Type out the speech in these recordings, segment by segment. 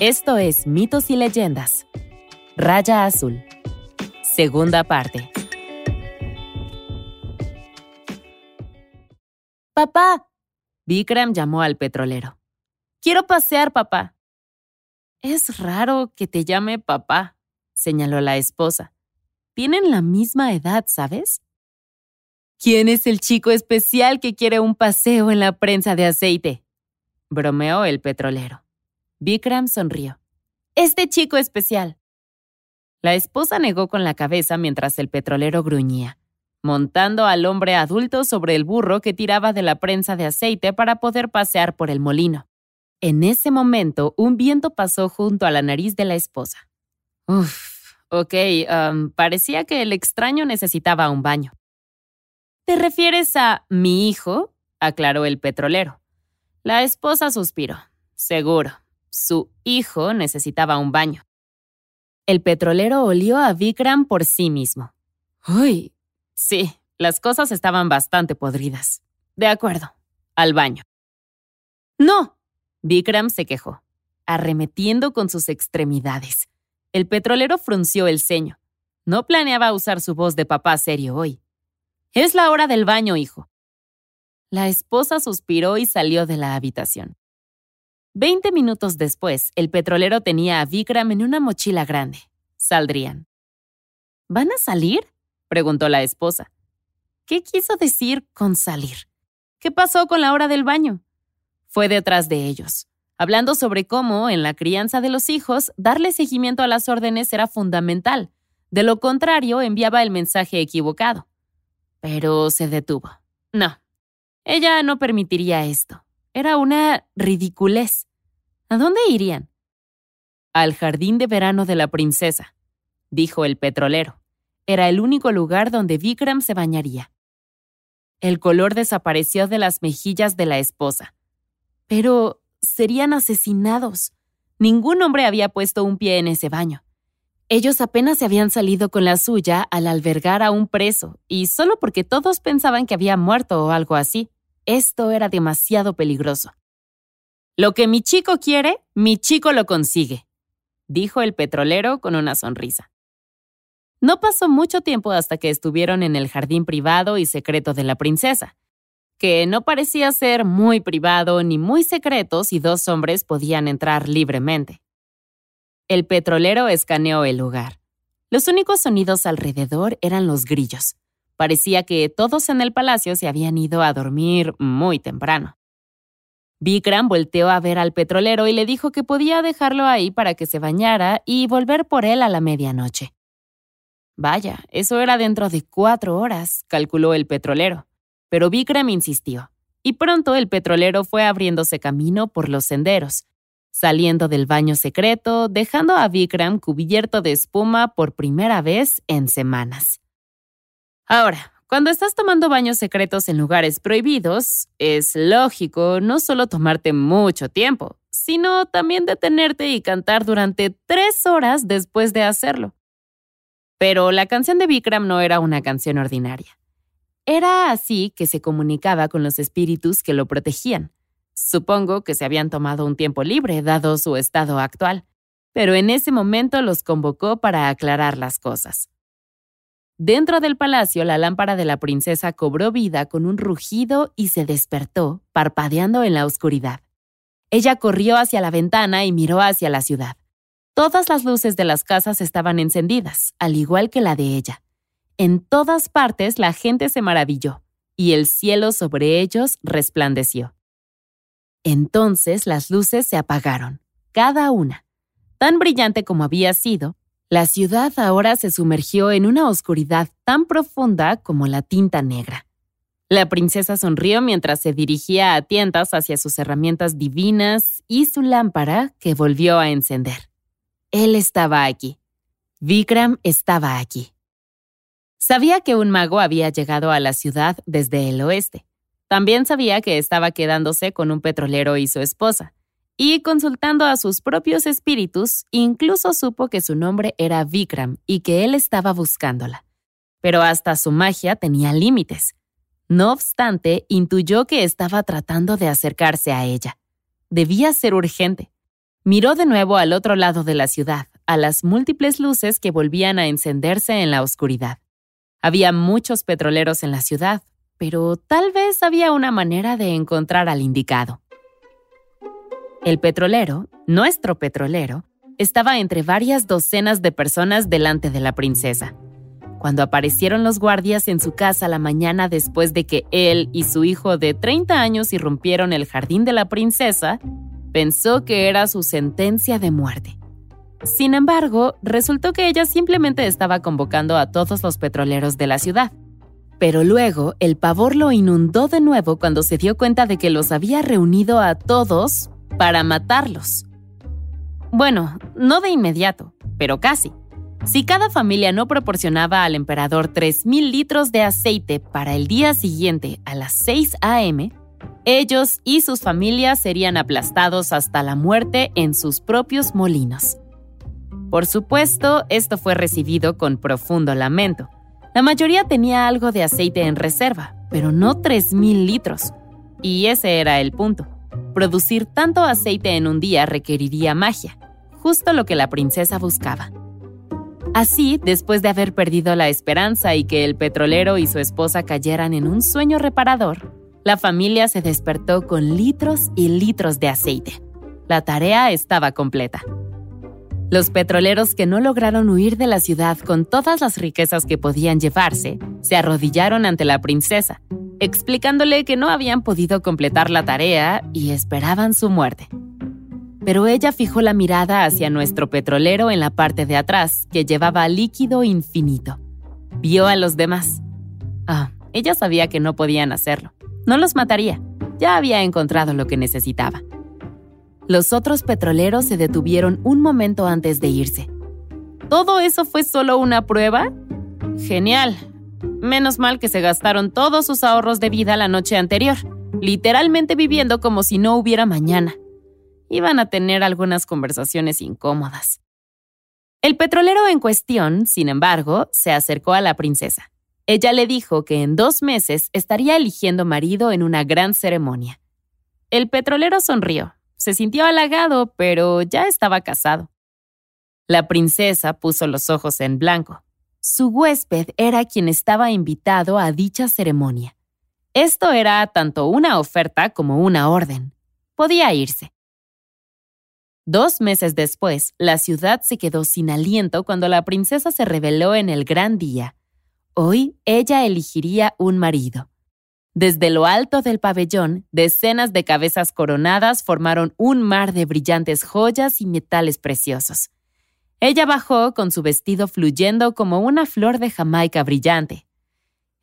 Esto es Mitos y Leyendas. Raya Azul. Segunda parte. Papá. Vikram llamó al petrolero. Quiero pasear, papá. Es raro que te llame papá, señaló la esposa. Tienen la misma edad, ¿sabes? ¿Quién es el chico especial que quiere un paseo en la prensa de aceite? bromeó el petrolero. Vikram sonrió. Este chico especial. La esposa negó con la cabeza mientras el petrolero gruñía, montando al hombre adulto sobre el burro que tiraba de la prensa de aceite para poder pasear por el molino. En ese momento, un viento pasó junto a la nariz de la esposa. Uf, ok, um, parecía que el extraño necesitaba un baño. ¿Te refieres a mi hijo? aclaró el petrolero. La esposa suspiró. Seguro, su hijo necesitaba un baño. El petrolero olió a Vikram por sí mismo. Uy, sí, las cosas estaban bastante podridas. De acuerdo, al baño. No, Vikram se quejó, arremetiendo con sus extremidades. El petrolero frunció el ceño. No planeaba usar su voz de papá serio hoy. Es la hora del baño, hijo. La esposa suspiró y salió de la habitación. Veinte minutos después, el petrolero tenía a Vikram en una mochila grande. Saldrían. ¿Van a salir? preguntó la esposa. ¿Qué quiso decir con salir? ¿Qué pasó con la hora del baño? Fue detrás de ellos, hablando sobre cómo, en la crianza de los hijos, darle seguimiento a las órdenes era fundamental. De lo contrario, enviaba el mensaje equivocado. Pero se detuvo. No, ella no permitiría esto. Era una ridiculez. ¿A dónde irían? Al jardín de verano de la princesa, dijo el petrolero. Era el único lugar donde Vikram se bañaría. El color desapareció de las mejillas de la esposa. Pero serían asesinados. Ningún hombre había puesto un pie en ese baño. Ellos apenas se habían salido con la suya al albergar a un preso, y solo porque todos pensaban que había muerto o algo así. Esto era demasiado peligroso. Lo que mi chico quiere, mi chico lo consigue, dijo el petrolero con una sonrisa. No pasó mucho tiempo hasta que estuvieron en el jardín privado y secreto de la princesa, que no parecía ser muy privado ni muy secreto si dos hombres podían entrar libremente. El petrolero escaneó el lugar. Los únicos sonidos alrededor eran los grillos. Parecía que todos en el palacio se habían ido a dormir muy temprano. Vikram volteó a ver al petrolero y le dijo que podía dejarlo ahí para que se bañara y volver por él a la medianoche. Vaya, eso era dentro de cuatro horas, calculó el petrolero. Pero Vikram insistió, y pronto el petrolero fue abriéndose camino por los senderos, saliendo del baño secreto, dejando a Vikram cubierto de espuma por primera vez en semanas. Ahora, cuando estás tomando baños secretos en lugares prohibidos, es lógico no solo tomarte mucho tiempo, sino también detenerte y cantar durante tres horas después de hacerlo. Pero la canción de Vikram no era una canción ordinaria. Era así que se comunicaba con los espíritus que lo protegían, Supongo que se habían tomado un tiempo libre, dado su estado actual, pero en ese momento los convocó para aclarar las cosas. Dentro del palacio, la lámpara de la princesa cobró vida con un rugido y se despertó, parpadeando en la oscuridad. Ella corrió hacia la ventana y miró hacia la ciudad. Todas las luces de las casas estaban encendidas, al igual que la de ella. En todas partes la gente se maravilló, y el cielo sobre ellos resplandeció. Entonces las luces se apagaron, cada una. Tan brillante como había sido, la ciudad ahora se sumergió en una oscuridad tan profunda como la tinta negra. La princesa sonrió mientras se dirigía a tientas hacia sus herramientas divinas y su lámpara que volvió a encender. Él estaba aquí. Vikram estaba aquí. Sabía que un mago había llegado a la ciudad desde el oeste. También sabía que estaba quedándose con un petrolero y su esposa. Y consultando a sus propios espíritus, incluso supo que su nombre era Vikram y que él estaba buscándola. Pero hasta su magia tenía límites. No obstante, intuyó que estaba tratando de acercarse a ella. Debía ser urgente. Miró de nuevo al otro lado de la ciudad, a las múltiples luces que volvían a encenderse en la oscuridad. Había muchos petroleros en la ciudad, pero tal vez había una manera de encontrar al indicado. El petrolero, nuestro petrolero, estaba entre varias docenas de personas delante de la princesa. Cuando aparecieron los guardias en su casa la mañana después de que él y su hijo de 30 años irrumpieron el jardín de la princesa, pensó que era su sentencia de muerte. Sin embargo, resultó que ella simplemente estaba convocando a todos los petroleros de la ciudad. Pero luego el pavor lo inundó de nuevo cuando se dio cuenta de que los había reunido a todos para matarlos. Bueno, no de inmediato, pero casi. Si cada familia no proporcionaba al emperador 3.000 litros de aceite para el día siguiente a las 6 a.m., ellos y sus familias serían aplastados hasta la muerte en sus propios molinos. Por supuesto, esto fue recibido con profundo lamento. La mayoría tenía algo de aceite en reserva, pero no 3.000 litros. Y ese era el punto. Producir tanto aceite en un día requeriría magia, justo lo que la princesa buscaba. Así, después de haber perdido la esperanza y que el petrolero y su esposa cayeran en un sueño reparador, la familia se despertó con litros y litros de aceite. La tarea estaba completa. Los petroleros que no lograron huir de la ciudad con todas las riquezas que podían llevarse, se arrodillaron ante la princesa, explicándole que no habían podido completar la tarea y esperaban su muerte. Pero ella fijó la mirada hacia nuestro petrolero en la parte de atrás, que llevaba líquido infinito. Vio a los demás. Ah, ella sabía que no podían hacerlo. No los mataría. Ya había encontrado lo que necesitaba. Los otros petroleros se detuvieron un momento antes de irse. ¿Todo eso fue solo una prueba? Genial. Menos mal que se gastaron todos sus ahorros de vida la noche anterior, literalmente viviendo como si no hubiera mañana. Iban a tener algunas conversaciones incómodas. El petrolero en cuestión, sin embargo, se acercó a la princesa. Ella le dijo que en dos meses estaría eligiendo marido en una gran ceremonia. El petrolero sonrió, se sintió halagado, pero ya estaba casado. La princesa puso los ojos en blanco. Su huésped era quien estaba invitado a dicha ceremonia. Esto era tanto una oferta como una orden. Podía irse. Dos meses después, la ciudad se quedó sin aliento cuando la princesa se reveló en el gran día. Hoy ella elegiría un marido. Desde lo alto del pabellón, decenas de cabezas coronadas formaron un mar de brillantes joyas y metales preciosos. Ella bajó con su vestido fluyendo como una flor de Jamaica brillante.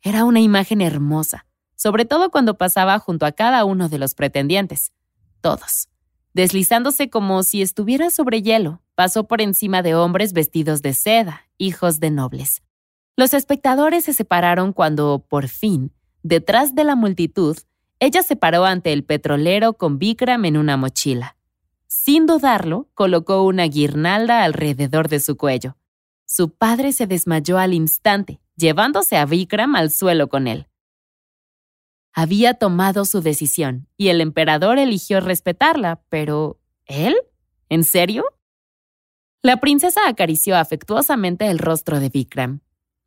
Era una imagen hermosa, sobre todo cuando pasaba junto a cada uno de los pretendientes. Todos. Deslizándose como si estuviera sobre hielo, pasó por encima de hombres vestidos de seda, hijos de nobles. Los espectadores se separaron cuando, por fin, Detrás de la multitud, ella se paró ante el petrolero con Vikram en una mochila. Sin dudarlo, colocó una guirnalda alrededor de su cuello. Su padre se desmayó al instante, llevándose a Vikram al suelo con él. Había tomado su decisión y el emperador eligió respetarla, pero ¿él? ¿En serio? La princesa acarició afectuosamente el rostro de Vikram.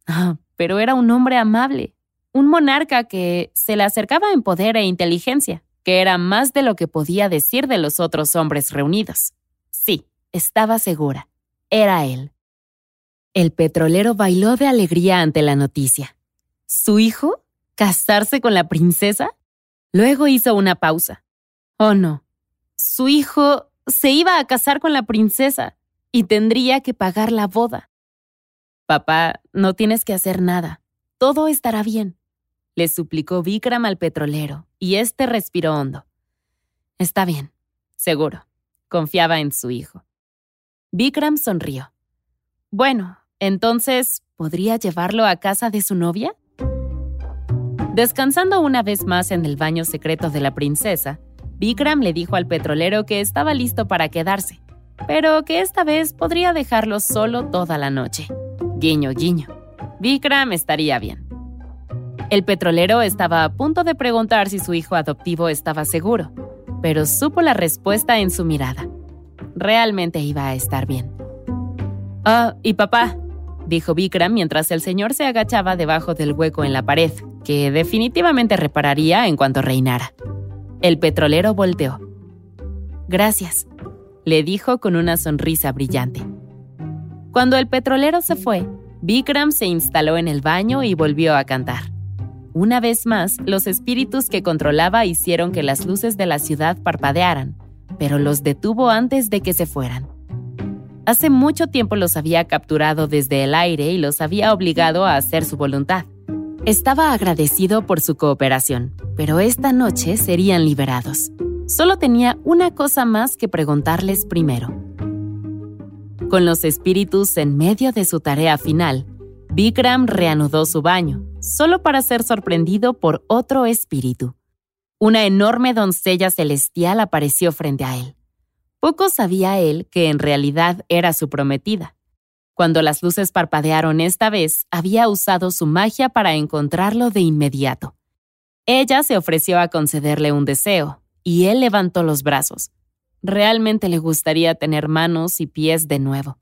Ah, pero era un hombre amable, un monarca que se le acercaba en poder e inteligencia, que era más de lo que podía decir de los otros hombres reunidos. Sí, estaba segura. Era él. El petrolero bailó de alegría ante la noticia. ¿Su hijo? ¿Casarse con la princesa? Luego hizo una pausa. Oh, no. Su hijo se iba a casar con la princesa y tendría que pagar la boda. Papá, no tienes que hacer nada. Todo estará bien le suplicó Vikram al petrolero, y éste respiró hondo. Está bien, seguro. Confiaba en su hijo. Vikram sonrió. Bueno, entonces, ¿podría llevarlo a casa de su novia? Descansando una vez más en el baño secreto de la princesa, Vikram le dijo al petrolero que estaba listo para quedarse, pero que esta vez podría dejarlo solo toda la noche. Guiño, guiño. Vikram estaría bien. El petrolero estaba a punto de preguntar si su hijo adoptivo estaba seguro, pero supo la respuesta en su mirada. realmente iba a estar bien. Ah, y papá, dijo Vikram mientras el señor se agachaba debajo del hueco en la pared, que definitivamente repararía en cuanto reinara. El petrolero volteó. Gracias, le dijo con una sonrisa brillante. Cuando el petrolero se fue, Vikram se instaló en el baño y volvió a cantar. Una vez más, los espíritus que controlaba hicieron que las luces de la ciudad parpadearan, pero los detuvo antes de que se fueran. Hace mucho tiempo los había capturado desde el aire y los había obligado a hacer su voluntad. Estaba agradecido por su cooperación, pero esta noche serían liberados. Solo tenía una cosa más que preguntarles primero. Con los espíritus en medio de su tarea final, Vikram reanudó su baño, solo para ser sorprendido por otro espíritu. Una enorme doncella celestial apareció frente a él. Poco sabía él que en realidad era su prometida. Cuando las luces parpadearon esta vez, había usado su magia para encontrarlo de inmediato. Ella se ofreció a concederle un deseo, y él levantó los brazos. Realmente le gustaría tener manos y pies de nuevo.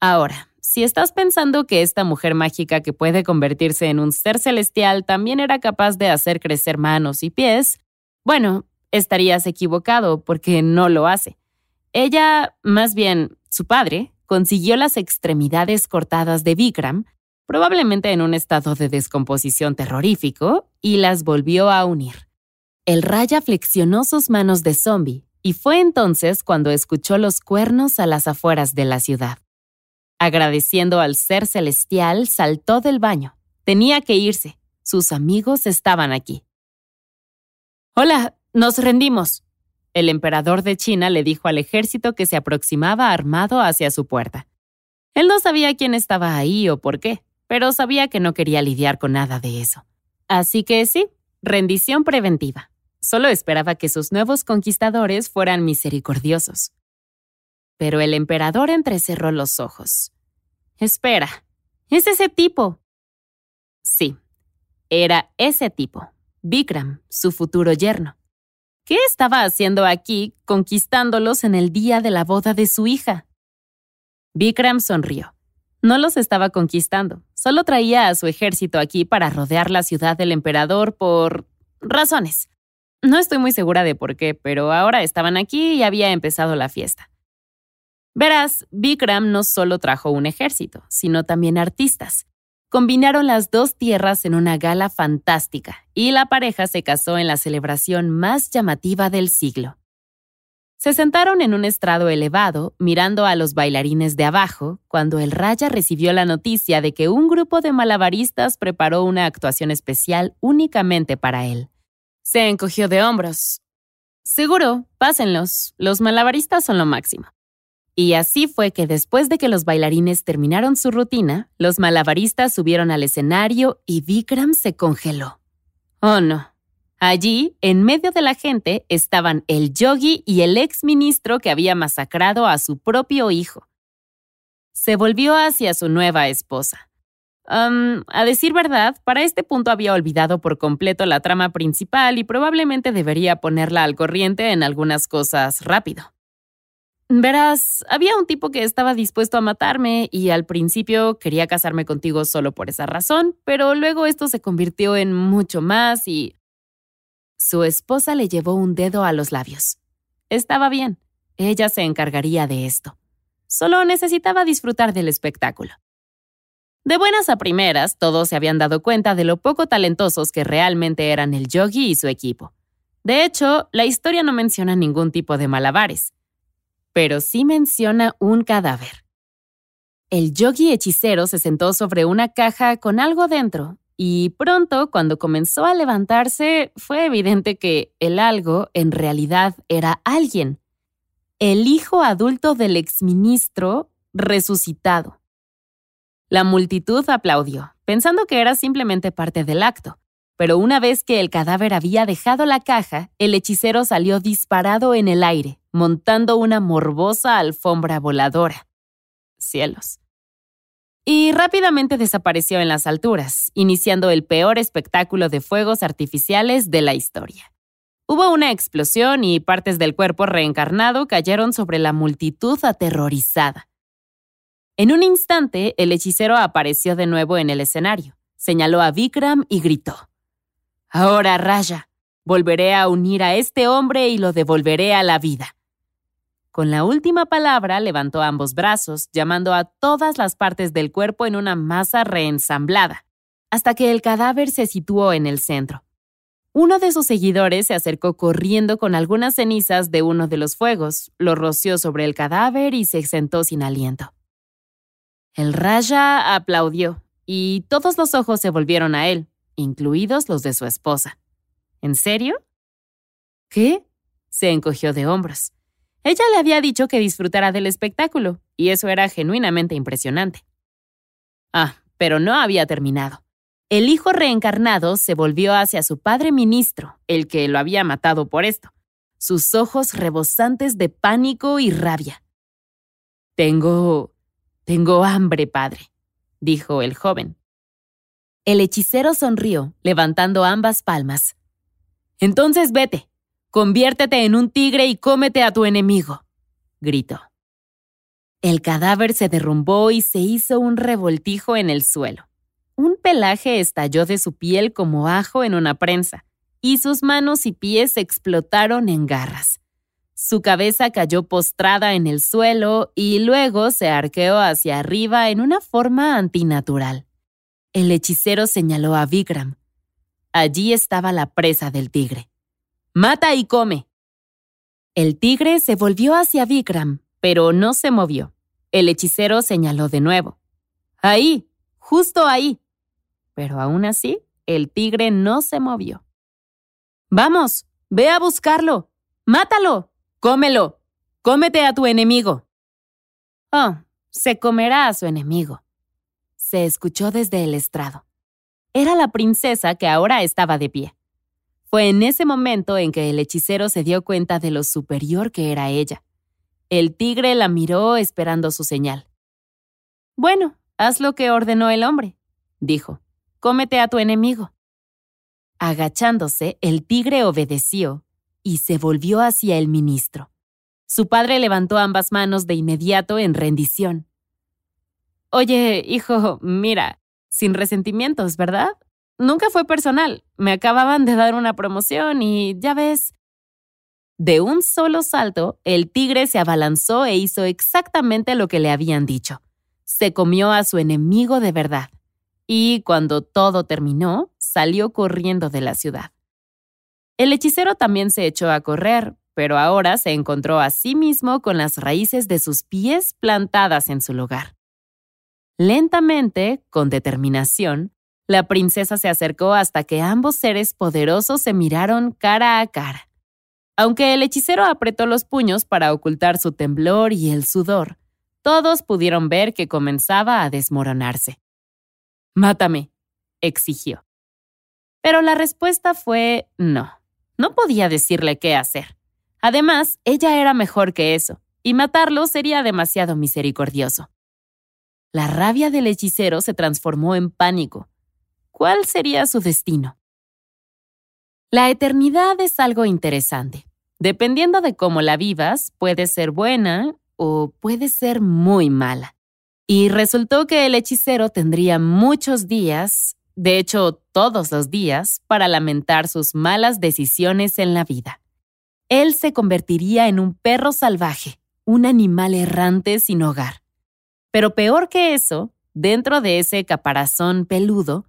Ahora, si estás pensando que esta mujer mágica que puede convertirse en un ser celestial también era capaz de hacer crecer manos y pies, bueno, estarías equivocado porque no lo hace. Ella, más bien su padre, consiguió las extremidades cortadas de Vikram, probablemente en un estado de descomposición terrorífico, y las volvió a unir. El raya flexionó sus manos de zombie y fue entonces cuando escuchó los cuernos a las afueras de la ciudad. Agradeciendo al ser celestial, saltó del baño. Tenía que irse. Sus amigos estaban aquí. Hola, nos rendimos. El emperador de China le dijo al ejército que se aproximaba armado hacia su puerta. Él no sabía quién estaba ahí o por qué, pero sabía que no quería lidiar con nada de eso. Así que sí, rendición preventiva. Solo esperaba que sus nuevos conquistadores fueran misericordiosos. Pero el emperador entrecerró los ojos. Espera, es ese tipo. Sí, era ese tipo, Vikram, su futuro yerno. ¿Qué estaba haciendo aquí conquistándolos en el día de la boda de su hija? Vikram sonrió. No los estaba conquistando, solo traía a su ejército aquí para rodear la ciudad del emperador por razones. No estoy muy segura de por qué, pero ahora estaban aquí y había empezado la fiesta. Verás, Vikram no solo trajo un ejército, sino también artistas. Combinaron las dos tierras en una gala fantástica y la pareja se casó en la celebración más llamativa del siglo. Se sentaron en un estrado elevado, mirando a los bailarines de abajo, cuando el Raya recibió la noticia de que un grupo de malabaristas preparó una actuación especial únicamente para él. Se encogió de hombros. Seguro, pásenlos. Los malabaristas son lo máximo. Y así fue que después de que los bailarines terminaron su rutina, los malabaristas subieron al escenario y Vikram se congeló. Oh no. Allí, en medio de la gente, estaban el yogi y el ex ministro que había masacrado a su propio hijo. Se volvió hacia su nueva esposa a decir verdad, para este punto había olvidado por completo la trama principal y probablemente debería ponerla al corriente en algunas cosas rápido. Verás, había un tipo que estaba dispuesto a matarme y al principio quería casarme contigo solo por esa razón, pero luego esto se convirtió en mucho más y... Su esposa le llevó un dedo a los labios. Estaba bien, ella se encargaría de esto. Solo necesitaba disfrutar del espectáculo. De buenas a primeras, todos se habían dado cuenta de lo poco talentosos que realmente eran el yogi y su equipo. De hecho, la historia no menciona ningún tipo de malabares, pero sí menciona un cadáver. El yogi hechicero se sentó sobre una caja con algo dentro, y pronto, cuando comenzó a levantarse, fue evidente que el algo en realidad era alguien, el hijo adulto del exministro resucitado. La multitud aplaudió, pensando que era simplemente parte del acto. Pero una vez que el cadáver había dejado la caja, el hechicero salió disparado en el aire, montando una morbosa alfombra voladora. Cielos. Y rápidamente desapareció en las alturas, iniciando el peor espectáculo de fuegos artificiales de la historia. Hubo una explosión y partes del cuerpo reencarnado cayeron sobre la multitud aterrorizada. En un instante, el hechicero apareció de nuevo en el escenario, señaló a Vikram y gritó. Ahora, Raya, volveré a unir a este hombre y lo devolveré a la vida. Con la última palabra levantó ambos brazos, llamando a todas las partes del cuerpo en una masa reensamblada, hasta que el cadáver se situó en el centro. Uno de sus seguidores se acercó corriendo con algunas cenizas de uno de los fuegos, lo roció sobre el cadáver y se sentó sin aliento. El Raya aplaudió, y todos los ojos se volvieron a él, incluidos los de su esposa. ¿En serio? ¿Qué? Se encogió de hombros. Ella le había dicho que disfrutara del espectáculo, y eso era genuinamente impresionante. Ah, pero no había terminado. El hijo reencarnado se volvió hacia su padre ministro, el que lo había matado por esto, sus ojos rebosantes de pánico y rabia. Tengo... tengo hambre, padre, dijo el joven. El hechicero sonrió, levantando ambas palmas. Entonces vete, Conviértete en un tigre y cómete a tu enemigo, gritó. El cadáver se derrumbó y se hizo un revoltijo en el suelo. Un pelaje estalló de su piel como ajo en una prensa, y sus manos y pies explotaron en garras. Su cabeza cayó postrada en el suelo y luego se arqueó hacia arriba en una forma antinatural. El hechicero señaló a Vikram. Allí estaba la presa del tigre. Mata y come. El tigre se volvió hacia Vikram, pero no se movió. El hechicero señaló de nuevo. Ahí, justo ahí. Pero aún así, el tigre no se movió. Vamos, ve a buscarlo. Mátalo. Cómelo. Cómete a tu enemigo. Oh, se comerá a su enemigo. Se escuchó desde el estrado. Era la princesa que ahora estaba de pie. Fue en ese momento en que el hechicero se dio cuenta de lo superior que era ella. El tigre la miró esperando su señal. Bueno, haz lo que ordenó el hombre, dijo. Cómete a tu enemigo. Agachándose, el tigre obedeció y se volvió hacia el ministro. Su padre levantó ambas manos de inmediato en rendición. Oye, hijo, mira, sin resentimientos, ¿verdad? Nunca fue personal. Me acababan de dar una promoción y ya ves. De un solo salto, el tigre se abalanzó e hizo exactamente lo que le habían dicho. Se comió a su enemigo de verdad. Y cuando todo terminó, salió corriendo de la ciudad. El hechicero también se echó a correr, pero ahora se encontró a sí mismo con las raíces de sus pies plantadas en su lugar. Lentamente, con determinación, la princesa se acercó hasta que ambos seres poderosos se miraron cara a cara. Aunque el hechicero apretó los puños para ocultar su temblor y el sudor, todos pudieron ver que comenzaba a desmoronarse. Mátame, exigió. Pero la respuesta fue no. No podía decirle qué hacer. Además, ella era mejor que eso, y matarlo sería demasiado misericordioso. La rabia del hechicero se transformó en pánico ¿Cuál sería su destino? La eternidad es algo interesante. Dependiendo de cómo la vivas, puede ser buena o puede ser muy mala. Y resultó que el hechicero tendría muchos días, de hecho todos los días, para lamentar sus malas decisiones en la vida. Él se convertiría en un perro salvaje, un animal errante sin hogar. Pero peor que eso, dentro de ese caparazón peludo,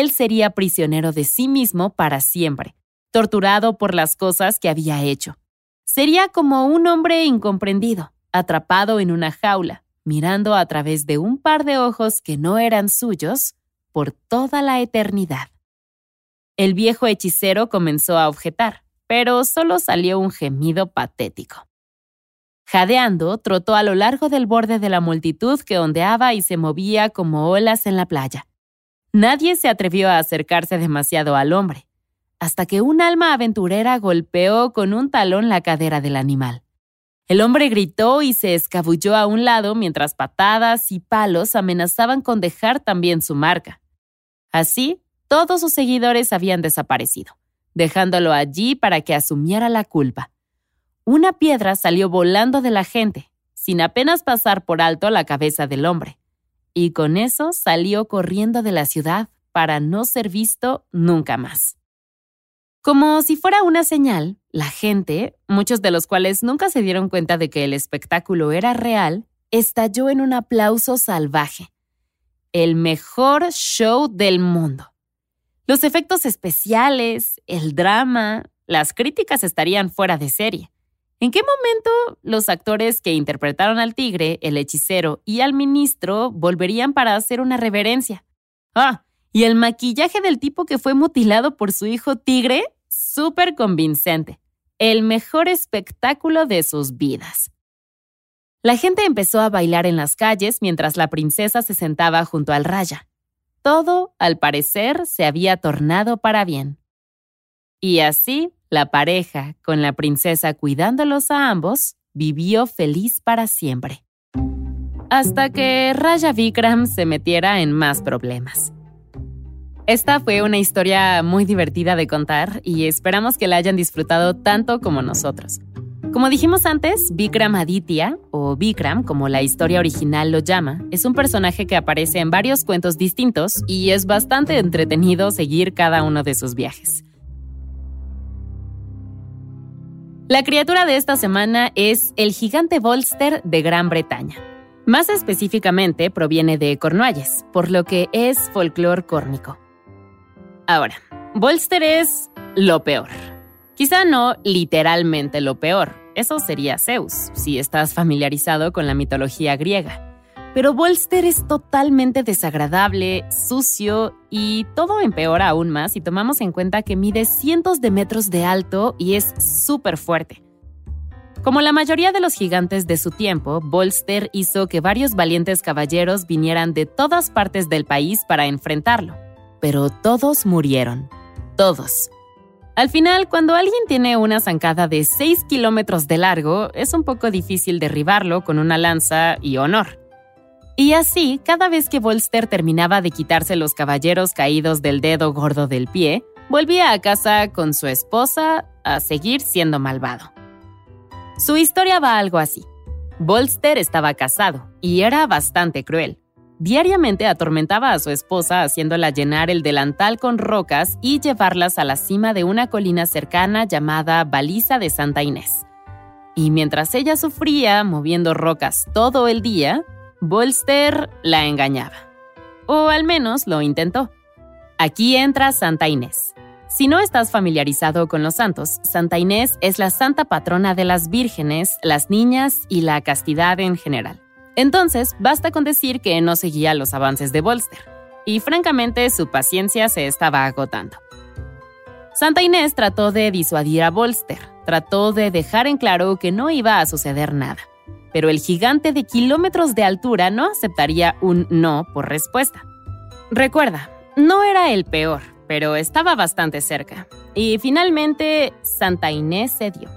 él sería prisionero de sí mismo para siempre, torturado por las cosas que había hecho. Sería como un hombre incomprendido, atrapado en una jaula, mirando a través de un par de ojos que no eran suyos por toda la eternidad. El viejo hechicero comenzó a objetar, pero solo salió un gemido patético. Jadeando, trotó a lo largo del borde de la multitud que ondeaba y se movía como olas en la playa. Nadie se atrevió a acercarse demasiado al hombre, hasta que un alma aventurera golpeó con un talón la cadera del animal. El hombre gritó y se escabulló a un lado mientras patadas y palos amenazaban con dejar también su marca. Así, todos sus seguidores habían desaparecido, dejándolo allí para que asumiera la culpa. Una piedra salió volando de la gente, sin apenas pasar por alto la cabeza del hombre, y con eso salió corriendo de la ciudad para no ser visto nunca más. Como si fuera una señal, la gente, muchos de los cuales nunca se dieron cuenta de que el espectáculo era real, estalló en un aplauso salvaje. El mejor show del mundo. Los efectos especiales, el drama, las críticas estarían fuera de serie. ¿En qué momento los actores que interpretaron al tigre, el hechicero y al ministro volverían para hacer una reverencia? Ah, y el maquillaje del tipo que fue mutilado por su hijo tigre súper convincente. El mejor espectáculo de sus vidas. La gente empezó a bailar en las calles mientras la princesa se sentaba junto al raya. Todo, al parecer, se había tornado para bien. Y así, la pareja, con la princesa cuidándolos a ambos, vivió feliz para siempre. Hasta que Raya Vikram se metiera en más problemas. Esta fue una historia muy divertida de contar y esperamos que la hayan disfrutado tanto como nosotros. Como dijimos antes, Vikram Aditya, o Vikram como la historia original lo llama, es un personaje que aparece en varios cuentos distintos y es bastante entretenido seguir cada uno de sus viajes. La criatura de esta semana es el gigante Bolster de Gran Bretaña. Más específicamente proviene de Cornualles, por lo que es folclore córnico. Ahora, Bolster es lo peor. Quizá no literalmente lo peor, eso sería Zeus, si estás familiarizado con la mitología griega. Pero Bolster es totalmente desagradable, sucio y todo empeora aún más si tomamos en cuenta que mide cientos de metros de alto y es súper fuerte. Como la mayoría de los gigantes de su tiempo, Bolster hizo que varios valientes caballeros vinieran de todas partes del país para enfrentarlo pero todos murieron. Todos. Al final, cuando alguien tiene una zancada de 6 kilómetros de largo, es un poco difícil derribarlo con una lanza y honor. Y así, cada vez que Bolster terminaba de quitarse los caballeros caídos del dedo gordo del pie, volvía a casa con su esposa a seguir siendo malvado. Su historia va algo así. Bolster estaba casado y era bastante cruel. Diariamente atormentaba a su esposa haciéndola llenar el delantal con rocas y llevarlas a la cima de una colina cercana llamada Baliza de Santa Inés. Y mientras ella sufría moviendo rocas todo el día, Bolster la engañaba. O al menos lo intentó. Aquí entra Santa Inés. Si no estás familiarizado con los santos, Santa Inés es la santa patrona de las vírgenes, las niñas y la castidad en general. Entonces, basta con decir que no seguía los avances de Bolster, y francamente su paciencia se estaba agotando. Santa Inés trató de disuadir a Bolster, trató de dejar en claro que no iba a suceder nada, pero el gigante de kilómetros de altura no aceptaría un no por respuesta. Recuerda, no era el peor, pero estaba bastante cerca, y finalmente Santa Inés cedió.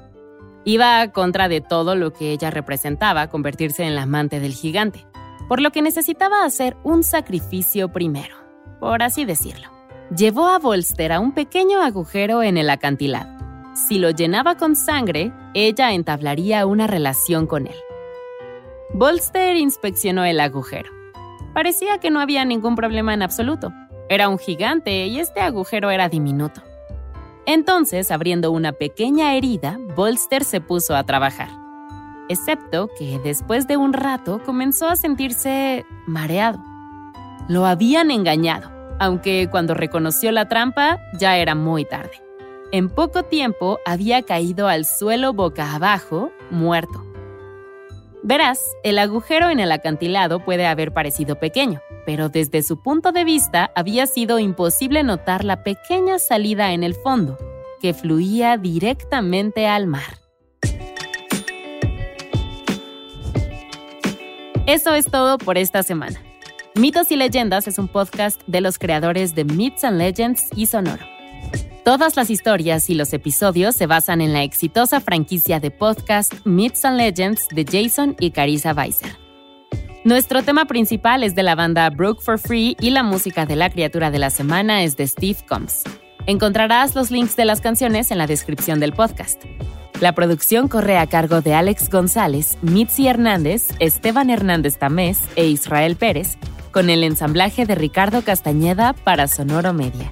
Iba a contra de todo lo que ella representaba, convertirse en la amante del gigante, por lo que necesitaba hacer un sacrificio primero, por así decirlo. Llevó a Bolster a un pequeño agujero en el acantilado. Si lo llenaba con sangre, ella entablaría una relación con él. Bolster inspeccionó el agujero. Parecía que no había ningún problema en absoluto. Era un gigante y este agujero era diminuto. Entonces, abriendo una pequeña herida, Bolster se puso a trabajar. Excepto que después de un rato comenzó a sentirse mareado. Lo habían engañado, aunque cuando reconoció la trampa ya era muy tarde. En poco tiempo había caído al suelo boca abajo, muerto. Verás, el agujero en el acantilado puede haber parecido pequeño, pero desde su punto de vista había sido imposible notar la pequeña salida en el fondo, que fluía directamente al mar. Eso es todo por esta semana. Mitos y Leyendas es un podcast de los creadores de Myths and Legends y Sonoro. Todas las historias y los episodios se basan en la exitosa franquicia de podcast Myths and Legends de Jason y Carissa Weiser. Nuestro tema principal es de la banda Broke for Free y la música de la criatura de la semana es de Steve Combs. Encontrarás los links de las canciones en la descripción del podcast. La producción corre a cargo de Alex González, Mitzi Hernández, Esteban Hernández Tamés e Israel Pérez, con el ensamblaje de Ricardo Castañeda para Sonoro Media.